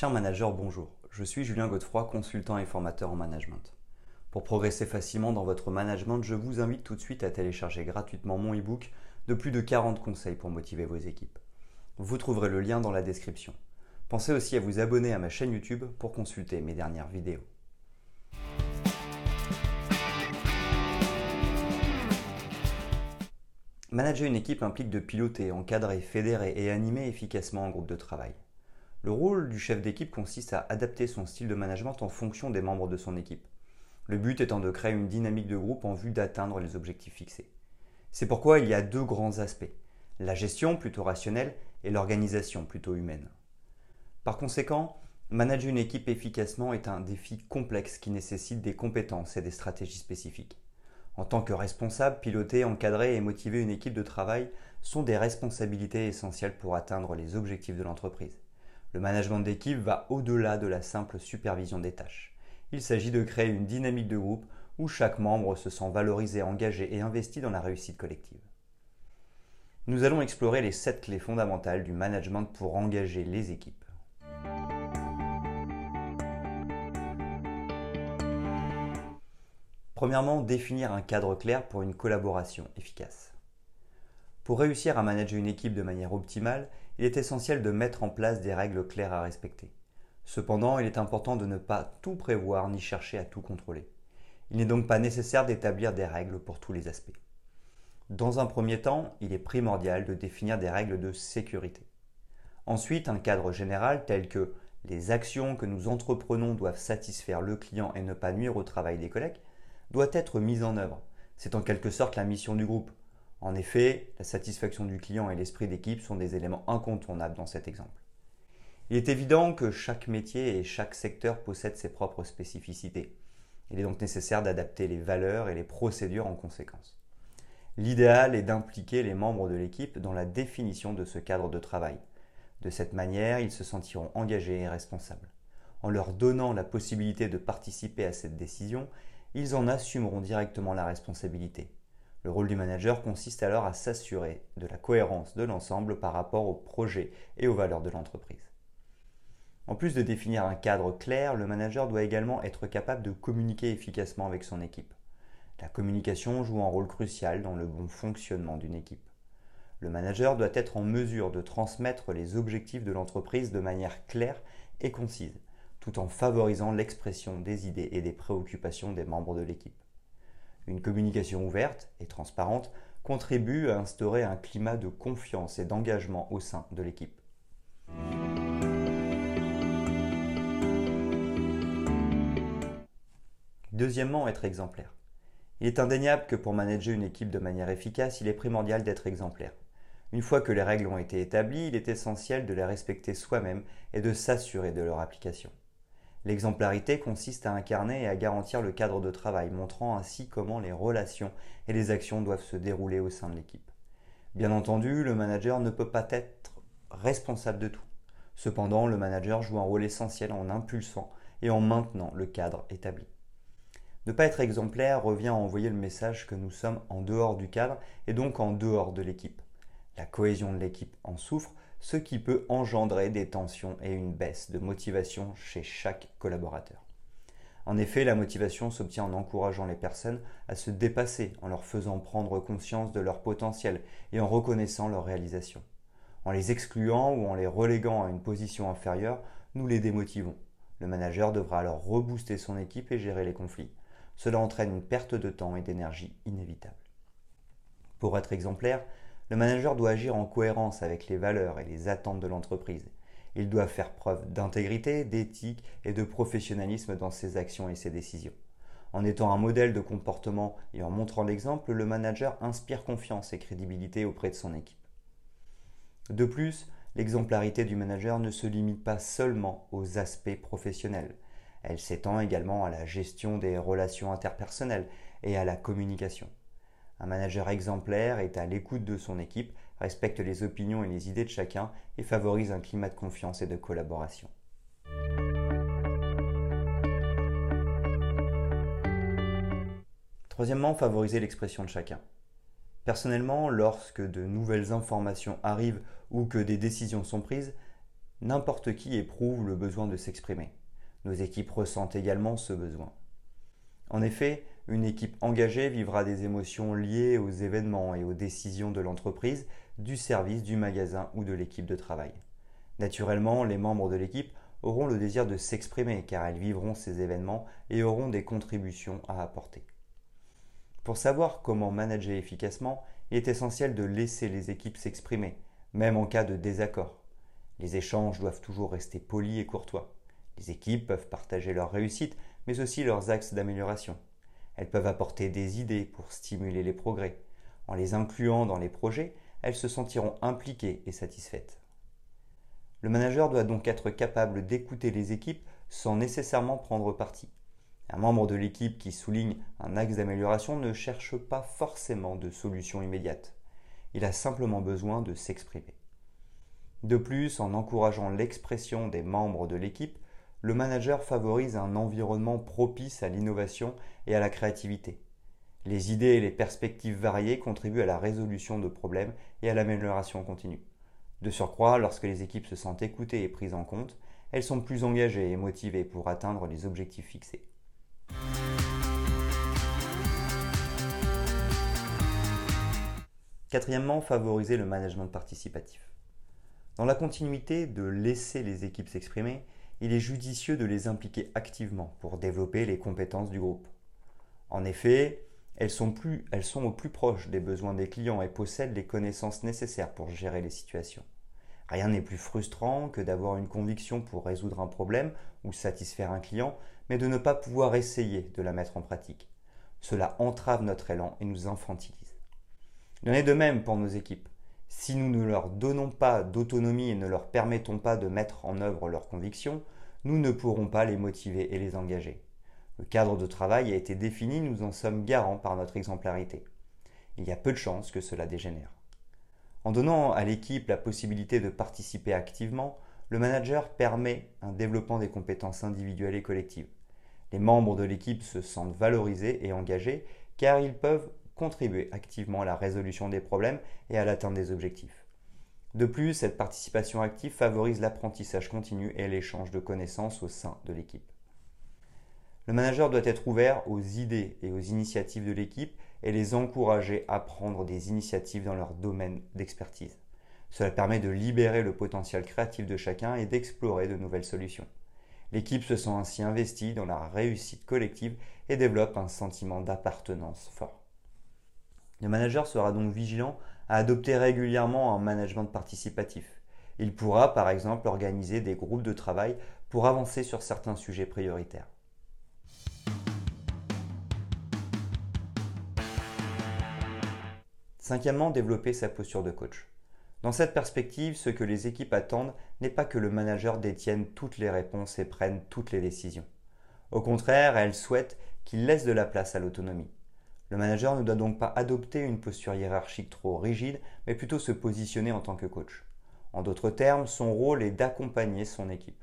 Cher manager, bonjour. Je suis Julien Godefroy, consultant et formateur en management. Pour progresser facilement dans votre management, je vous invite tout de suite à télécharger gratuitement mon e-book de plus de 40 conseils pour motiver vos équipes. Vous trouverez le lien dans la description. Pensez aussi à vous abonner à ma chaîne YouTube pour consulter mes dernières vidéos. Manager une équipe implique de piloter, encadrer, fédérer et animer efficacement un groupe de travail. Le rôle du chef d'équipe consiste à adapter son style de management en fonction des membres de son équipe. Le but étant de créer une dynamique de groupe en vue d'atteindre les objectifs fixés. C'est pourquoi il y a deux grands aspects, la gestion plutôt rationnelle et l'organisation plutôt humaine. Par conséquent, manager une équipe efficacement est un défi complexe qui nécessite des compétences et des stratégies spécifiques. En tant que responsable, piloter, encadrer et motiver une équipe de travail sont des responsabilités essentielles pour atteindre les objectifs de l'entreprise. Le management d'équipe va au-delà de la simple supervision des tâches. Il s'agit de créer une dynamique de groupe où chaque membre se sent valorisé, engagé et investi dans la réussite collective. Nous allons explorer les sept clés fondamentales du management pour engager les équipes. Premièrement, définir un cadre clair pour une collaboration efficace. Pour réussir à manager une équipe de manière optimale, il est essentiel de mettre en place des règles claires à respecter. Cependant, il est important de ne pas tout prévoir ni chercher à tout contrôler. Il n'est donc pas nécessaire d'établir des règles pour tous les aspects. Dans un premier temps, il est primordial de définir des règles de sécurité. Ensuite, un cadre général tel que les actions que nous entreprenons doivent satisfaire le client et ne pas nuire au travail des collègues doit être mise en œuvre. C'est en quelque sorte la mission du groupe. En effet, la satisfaction du client et l'esprit d'équipe sont des éléments incontournables dans cet exemple. Il est évident que chaque métier et chaque secteur possède ses propres spécificités. Il est donc nécessaire d'adapter les valeurs et les procédures en conséquence. L'idéal est d'impliquer les membres de l'équipe dans la définition de ce cadre de travail. De cette manière, ils se sentiront engagés et responsables. En leur donnant la possibilité de participer à cette décision, ils en assumeront directement la responsabilité. Le rôle du manager consiste alors à s'assurer de la cohérence de l'ensemble par rapport au projet et aux valeurs de l'entreprise. En plus de définir un cadre clair, le manager doit également être capable de communiquer efficacement avec son équipe. La communication joue un rôle crucial dans le bon fonctionnement d'une équipe. Le manager doit être en mesure de transmettre les objectifs de l'entreprise de manière claire et concise tout en favorisant l'expression des idées et des préoccupations des membres de l'équipe. Une communication ouverte et transparente contribue à instaurer un climat de confiance et d'engagement au sein de l'équipe. Deuxièmement, être exemplaire. Il est indéniable que pour manager une équipe de manière efficace, il est primordial d'être exemplaire. Une fois que les règles ont été établies, il est essentiel de les respecter soi-même et de s'assurer de leur application. L'exemplarité consiste à incarner et à garantir le cadre de travail, montrant ainsi comment les relations et les actions doivent se dérouler au sein de l'équipe. Bien entendu, le manager ne peut pas être responsable de tout. Cependant, le manager joue un rôle essentiel en impulsant et en maintenant le cadre établi. Ne pas être exemplaire revient à envoyer le message que nous sommes en dehors du cadre et donc en dehors de l'équipe. La cohésion de l'équipe en souffre, ce qui peut engendrer des tensions et une baisse de motivation chez chaque collaborateur. En effet, la motivation s'obtient en encourageant les personnes à se dépasser, en leur faisant prendre conscience de leur potentiel et en reconnaissant leur réalisation. En les excluant ou en les reléguant à une position inférieure, nous les démotivons. Le manager devra alors rebooster son équipe et gérer les conflits. Cela entraîne une perte de temps et d'énergie inévitable. Pour être exemplaire, le manager doit agir en cohérence avec les valeurs et les attentes de l'entreprise. Il doit faire preuve d'intégrité, d'éthique et de professionnalisme dans ses actions et ses décisions. En étant un modèle de comportement et en montrant l'exemple, le manager inspire confiance et crédibilité auprès de son équipe. De plus, l'exemplarité du manager ne se limite pas seulement aux aspects professionnels. Elle s'étend également à la gestion des relations interpersonnelles et à la communication. Un manager exemplaire est à l'écoute de son équipe, respecte les opinions et les idées de chacun et favorise un climat de confiance et de collaboration. Troisièmement, favoriser l'expression de chacun. Personnellement, lorsque de nouvelles informations arrivent ou que des décisions sont prises, n'importe qui éprouve le besoin de s'exprimer. Nos équipes ressentent également ce besoin. En effet, une équipe engagée vivra des émotions liées aux événements et aux décisions de l'entreprise, du service, du magasin ou de l'équipe de travail. Naturellement, les membres de l'équipe auront le désir de s'exprimer car elles vivront ces événements et auront des contributions à apporter. Pour savoir comment manager efficacement, il est essentiel de laisser les équipes s'exprimer, même en cas de désaccord. Les échanges doivent toujours rester polis et courtois. Les équipes peuvent partager leurs réussites, mais aussi leurs axes d'amélioration. Elles peuvent apporter des idées pour stimuler les progrès. En les incluant dans les projets, elles se sentiront impliquées et satisfaites. Le manager doit donc être capable d'écouter les équipes sans nécessairement prendre parti. Un membre de l'équipe qui souligne un axe d'amélioration ne cherche pas forcément de solution immédiate. Il a simplement besoin de s'exprimer. De plus, en encourageant l'expression des membres de l'équipe, le manager favorise un environnement propice à l'innovation et à la créativité. Les idées et les perspectives variées contribuent à la résolution de problèmes et à l'amélioration continue. De surcroît, lorsque les équipes se sentent écoutées et prises en compte, elles sont plus engagées et motivées pour atteindre les objectifs fixés. Quatrièmement, favoriser le management participatif. Dans la continuité de laisser les équipes s'exprimer, il est judicieux de les impliquer activement pour développer les compétences du groupe. En effet, elles sont, au plus proche des besoins des clients et possèdent les connaissances nécessaires pour gérer les situations. Rien n'est plus frustrant que d'avoir une conviction pour résoudre un problème ou satisfaire un client, mais de ne pas pouvoir essayer de la mettre en pratique. Cela entrave notre élan et nous infantilise. Il en est de même pour nos équipes. Si nous ne leur donnons pas d'autonomie et ne leur permettons pas de mettre en œuvre leurs convictions, nous ne pourrons pas les motiver et les engager. Le cadre de travail a été défini, nous en sommes garants par notre exemplarité. Il y a peu de chances que cela dégénère. En donnant à l'équipe la possibilité de participer activement, le manager permet un développement des compétences individuelles et collectives. Les membres de l'équipe se sentent valorisés et engagés car ils peuvent contribuer activement à la résolution des problèmes et à l'atteinte des objectifs. De plus, cette participation active favorise l'apprentissage continu et l'échange de connaissances au sein de l'équipe. Le manager doit être ouvert aux idées et aux initiatives de l'équipe et les encourager à prendre des initiatives dans leur domaine d'expertise. Cela permet de libérer le potentiel créatif de chacun et d'explorer de nouvelles solutions. L'équipe se sent ainsi investie dans la réussite collective et développe un sentiment d'appartenance fort. Le manager sera donc vigilant à adopter régulièrement un management participatif. Il pourra par exemple organiser des groupes de travail pour avancer sur certains sujets prioritaires. Cinquièmement, développer sa posture de coach. Dans cette perspective, ce que les équipes attendent n'est pas que le manager détienne toutes les réponses et prenne toutes les décisions. Au contraire, elles souhaitent qu'il laisse de la place à l'autonomie. Le manager ne doit donc pas adopter une posture hiérarchique trop rigide, mais plutôt se positionner en tant que coach. En d'autres termes, son rôle est d'accompagner son équipe.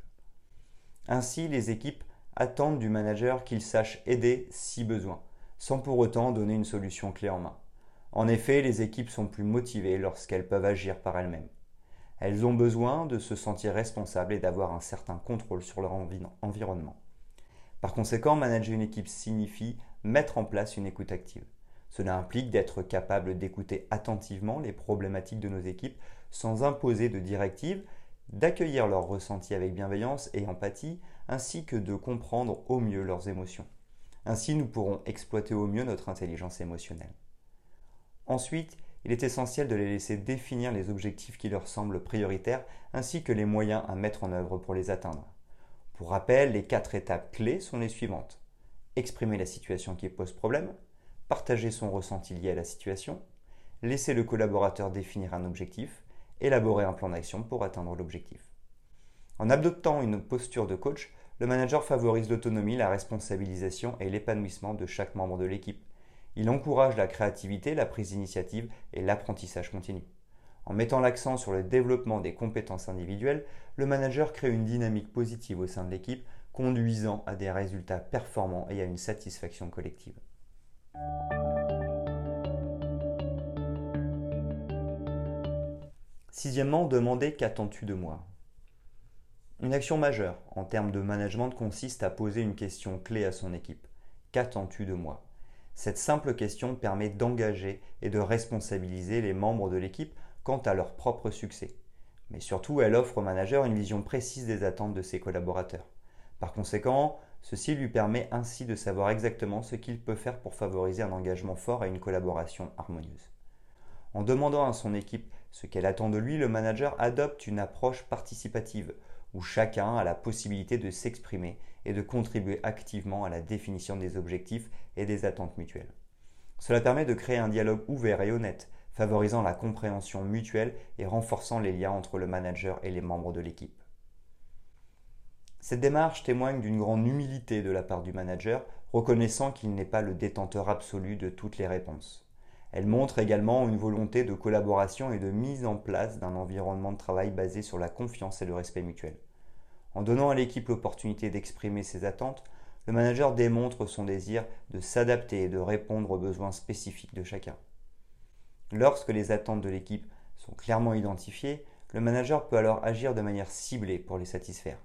Ainsi, les équipes attendent du manager qu'il sache aider si besoin, sans pour autant donner une solution clé en main. En effet, les équipes sont plus motivées lorsqu'elles peuvent agir par elles-mêmes. Elles ont besoin de se sentir responsables et d'avoir un certain contrôle sur leur environnement. Par conséquent, manager une équipe signifie mettre en place une écoute active. Cela implique d'être capable d'écouter attentivement les problématiques de nos équipes sans imposer de directives, d'accueillir leurs ressentis avec bienveillance et empathie, ainsi que de comprendre au mieux leurs émotions. Ainsi, nous pourrons exploiter au mieux notre intelligence émotionnelle. Ensuite, il est essentiel de les laisser définir les objectifs qui leur semblent prioritaires, ainsi que les moyens à mettre en œuvre pour les atteindre. Pour rappel, les quatre étapes clés sont les suivantes. Exprimer la situation qui pose problème, partager son ressenti lié à la situation, laisser le collaborateur définir un objectif, élaborer un plan d'action pour atteindre l'objectif. En adoptant une posture de coach, le manager favorise l'autonomie, la responsabilisation et l'épanouissement de chaque membre de l'équipe. Il encourage la créativité, la prise d'initiative et l'apprentissage continu. En mettant l'accent sur le développement des compétences individuelles, le manager crée une dynamique positive au sein de l'équipe, conduisant à des résultats performants et à une satisfaction collective. Sixièmement, demander qu'attends-tu de moi? Une action majeure en termes de management consiste à poser une question clé à son équipe. Qu'attends-tu de moi? Cette simple question permet d'engager et de responsabiliser les membres de l'équipe quant à leur propre succès. Mais surtout, elle offre au manager une vision précise des attentes de ses collaborateurs. Par conséquent, ceci lui permet ainsi de savoir exactement ce qu'il peut faire pour favoriser un engagement fort et une collaboration harmonieuse. En demandant à son équipe ce qu'elle attend de lui, le manager adopte une approche participative où chacun a la possibilité de s'exprimer et de contribuer activement à la définition des objectifs et des attentes mutuelles. Cela permet de créer un dialogue ouvert et honnête, favorisant la compréhension mutuelle et renforçant les liens entre le manager et les membres de l'équipe. Cette démarche témoigne d'une grande humilité de la part du manager, reconnaissant qu'il n'est pas le détenteur absolu de toutes les réponses. Elle montre également une volonté de collaboration et de mise en place d'un environnement de travail basé sur la confiance et le respect mutuel. En donnant à l'équipe l'opportunité d'exprimer ses attentes, le manager démontre son désir de s'adapter et de répondre aux besoins spécifiques de chacun. Lorsque les attentes de l'équipe sont clairement identifiées, le manager peut alors agir de manière ciblée pour les satisfaire.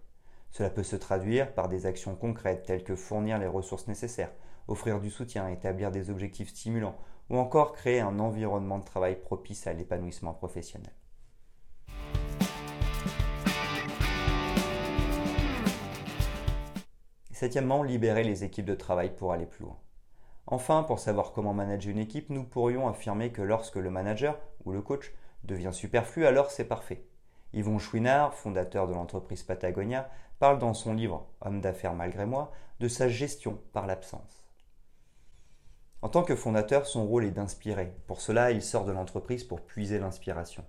Cela peut se traduire par des actions concrètes telles que fournir les ressources nécessaires, offrir du soutien, établir des objectifs stimulants ou encore créer un environnement de travail propice à l'épanouissement professionnel. Septièmement, libérer les équipes de travail pour aller plus loin. Enfin, pour savoir comment manager une équipe, nous pourrions affirmer que lorsque le manager ou le coach devient superflu, alors c'est parfait. Yvon Chouinard, fondateur de l'entreprise Patagonia, parle dans son livre Homme d'affaires malgré moi de sa gestion par l'absence. En tant que fondateur, son rôle est d'inspirer. Pour cela, il sort de l'entreprise pour puiser l'inspiration.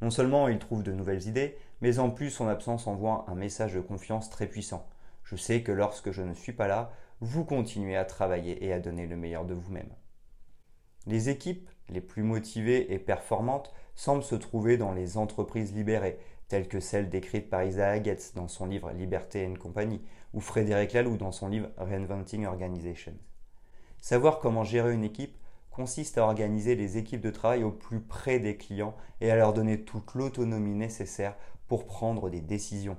Non seulement il trouve de nouvelles idées, mais en plus son absence envoie un message de confiance très puissant. Je sais que lorsque je ne suis pas là, vous continuez à travailler et à donner le meilleur de vous-même. Les équipes les plus motivées et performantes semblent se trouver dans les entreprises libérées, telles que celles décrites par Isaac Getz dans son livre Liberté et compagnie, ou Frédéric Laloux dans son livre Reinventing Organizations. Savoir comment gérer une équipe consiste à organiser les équipes de travail au plus près des clients et à leur donner toute l'autonomie nécessaire pour prendre des décisions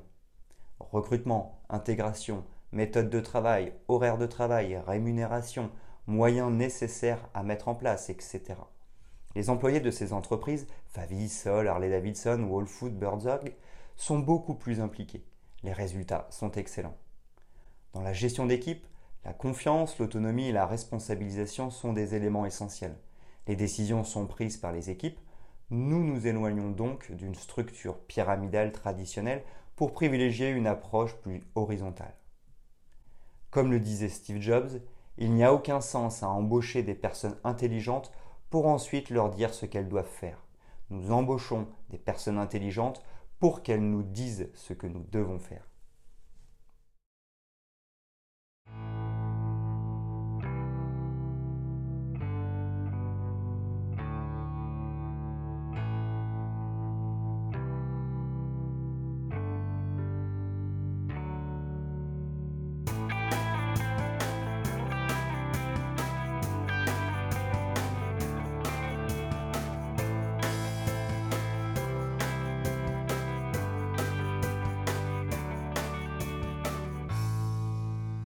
recrutement, intégration, méthode de travail, horaire de travail, rémunération, moyens nécessaires à mettre en place, etc. Les employés de ces entreprises, Favi, Sol, Harley-Davidson, Whole Food, Birdsdog, sont beaucoup plus impliqués. Les résultats sont excellents. Dans la gestion d'équipe, la confiance, l'autonomie et la responsabilisation sont des éléments essentiels. Les décisions sont prises par les équipes. Nous nous éloignons donc d'une structure pyramidale traditionnelle pour privilégier une approche plus horizontale. Comme le disait Steve Jobs, il n'y a aucun sens à embaucher des personnes intelligentes pour ensuite leur dire ce qu'elles doivent faire. Nous embauchons des personnes intelligentes pour qu'elles nous disent ce que nous devons faire.